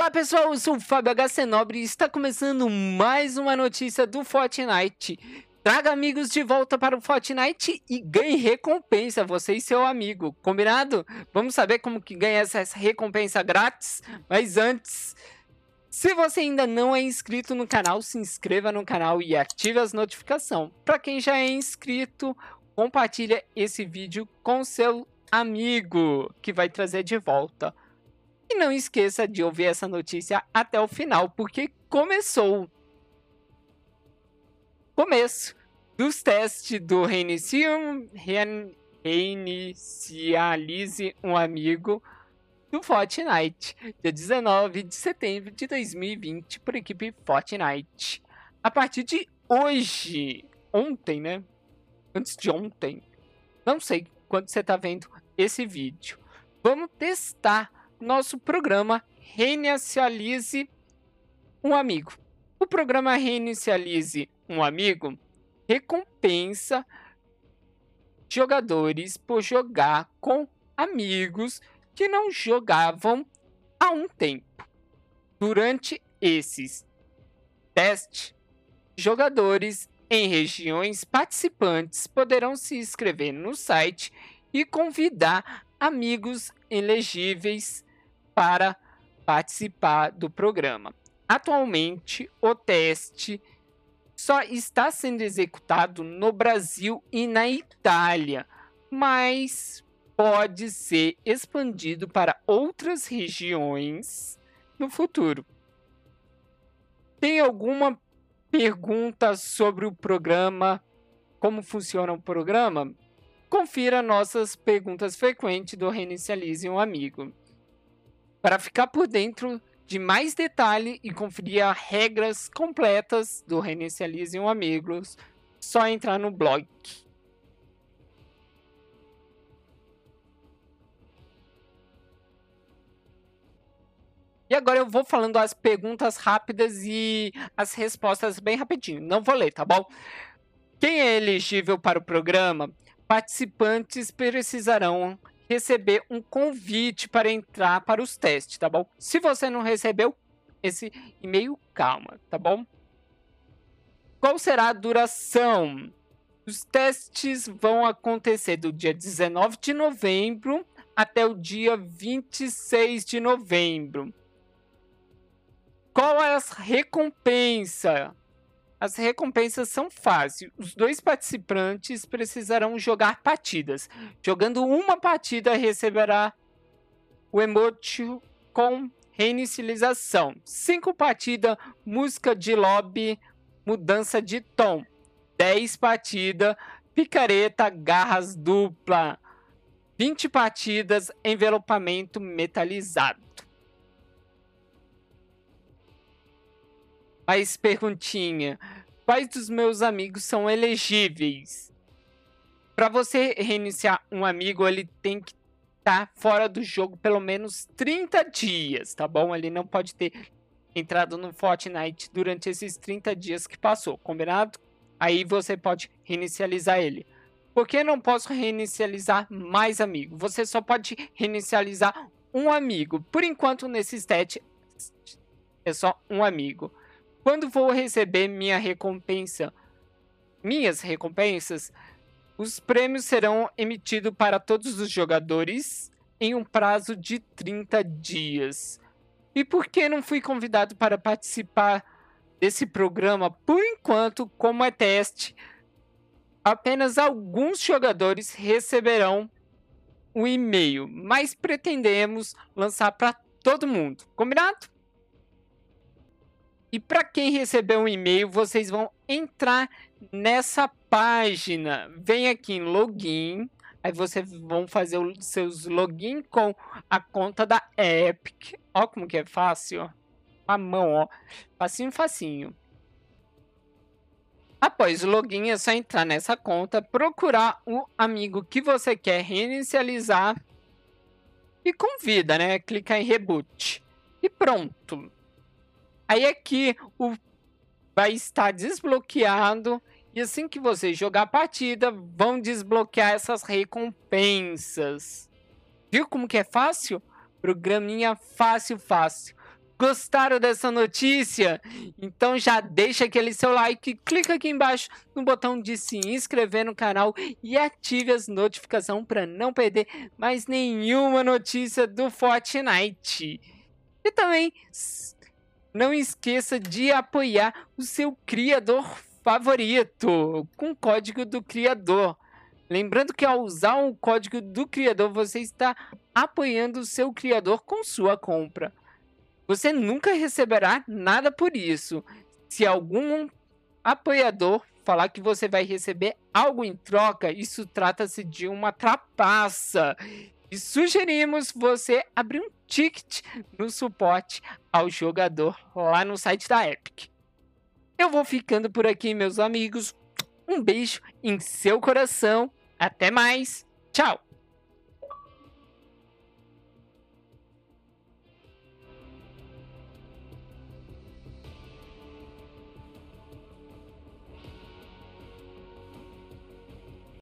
Olá pessoal, eu sou o Fábio HC Nobre e está começando mais uma notícia do Fortnite. Traga amigos de volta para o Fortnite e ganhe recompensa, você e seu amigo, combinado? Vamos saber como que ganha essa recompensa grátis? Mas antes, se você ainda não é inscrito no canal, se inscreva no canal e ative as notificações. Para quem já é inscrito, compartilha esse vídeo com seu amigo, que vai trazer de volta. E não esqueça de ouvir essa notícia até o final, porque começou. Começo dos testes do Reinicium, Reinicialize um Amigo do Fortnite, dia 19 de setembro de 2020, por equipe Fortnite. A partir de hoje, ontem, né? Antes de ontem, não sei quando você está vendo esse vídeo. Vamos testar nosso programa Reinicialize um Amigo. O programa Reinicialize um Amigo recompensa jogadores por jogar com amigos que não jogavam há um tempo. Durante esses testes, jogadores em regiões participantes poderão se inscrever no site e convidar amigos elegíveis para participar do programa. Atualmente, o teste só está sendo executado no Brasil e na Itália, mas pode ser expandido para outras regiões no futuro. Tem alguma pergunta sobre o programa? Como funciona o programa? Confira nossas perguntas frequentes do Reinicialize um Amigo. Para ficar por dentro de mais detalhe e conferir as regras completas do Reinicialize um Amigos, só entrar no blog. E agora eu vou falando as perguntas rápidas e as respostas bem rapidinho. Não vou ler, tá bom? Quem é elegível para o programa? Participantes precisarão receber um convite para entrar para os testes, tá bom? Se você não recebeu esse e-mail, calma, tá bom? Qual será a duração? Os testes vão acontecer do dia 19 de novembro até o dia 26 de novembro. Qual é a recompensa? As recompensas são fáceis. Os dois participantes precisarão jogar partidas. Jogando uma partida, receberá o emote com reinicialização. Cinco partidas, música de lobby, mudança de tom. Dez partidas, picareta, garras dupla. 20 partidas, envelopamento metalizado. Mais perguntinha. Quais dos meus amigos são elegíveis? Para você reiniciar um amigo, ele tem que estar tá fora do jogo pelo menos 30 dias, tá bom? Ele não pode ter entrado no Fortnite durante esses 30 dias que passou, combinado? Aí você pode reinicializar ele. Por que não posso reinicializar mais amigos? Você só pode reinicializar um amigo. Por enquanto, nesses testes, é só um amigo. Quando vou receber minha recompensa? Minhas recompensas? Os prêmios serão emitidos para todos os jogadores em um prazo de 30 dias. E por que não fui convidado para participar desse programa por enquanto, como é teste? Apenas alguns jogadores receberão o um e-mail, mas pretendemos lançar para todo mundo. Combinado? E para quem recebeu um e-mail, vocês vão entrar nessa página. Vem aqui em login. Aí vocês vão fazer os seus login com a conta da Epic. Ó como que é fácil. A mão, ó. Facinho, facinho. Após o login, é só entrar nessa conta, procurar o amigo que você quer reinicializar e convida, né? Clicar em reboot. E pronto. Aí aqui o vai estar desbloqueado e assim que você jogar a partida, vão desbloquear essas recompensas. Viu como que é fácil? Programinha fácil, fácil. Gostaram dessa notícia? Então já deixa aquele seu like, clica aqui embaixo no botão de se inscrever no canal e ative as notificações para não perder mais nenhuma notícia do Fortnite. E também não esqueça de apoiar o seu criador favorito com o código do criador. Lembrando que ao usar o código do criador, você está apoiando o seu criador com sua compra. Você nunca receberá nada por isso. Se algum apoiador falar que você vai receber algo em troca, isso trata-se de uma trapaça. E sugerimos você abrir um ticket no suporte ao jogador lá no site da Epic. Eu vou ficando por aqui, meus amigos. Um beijo em seu coração. Até mais. Tchau.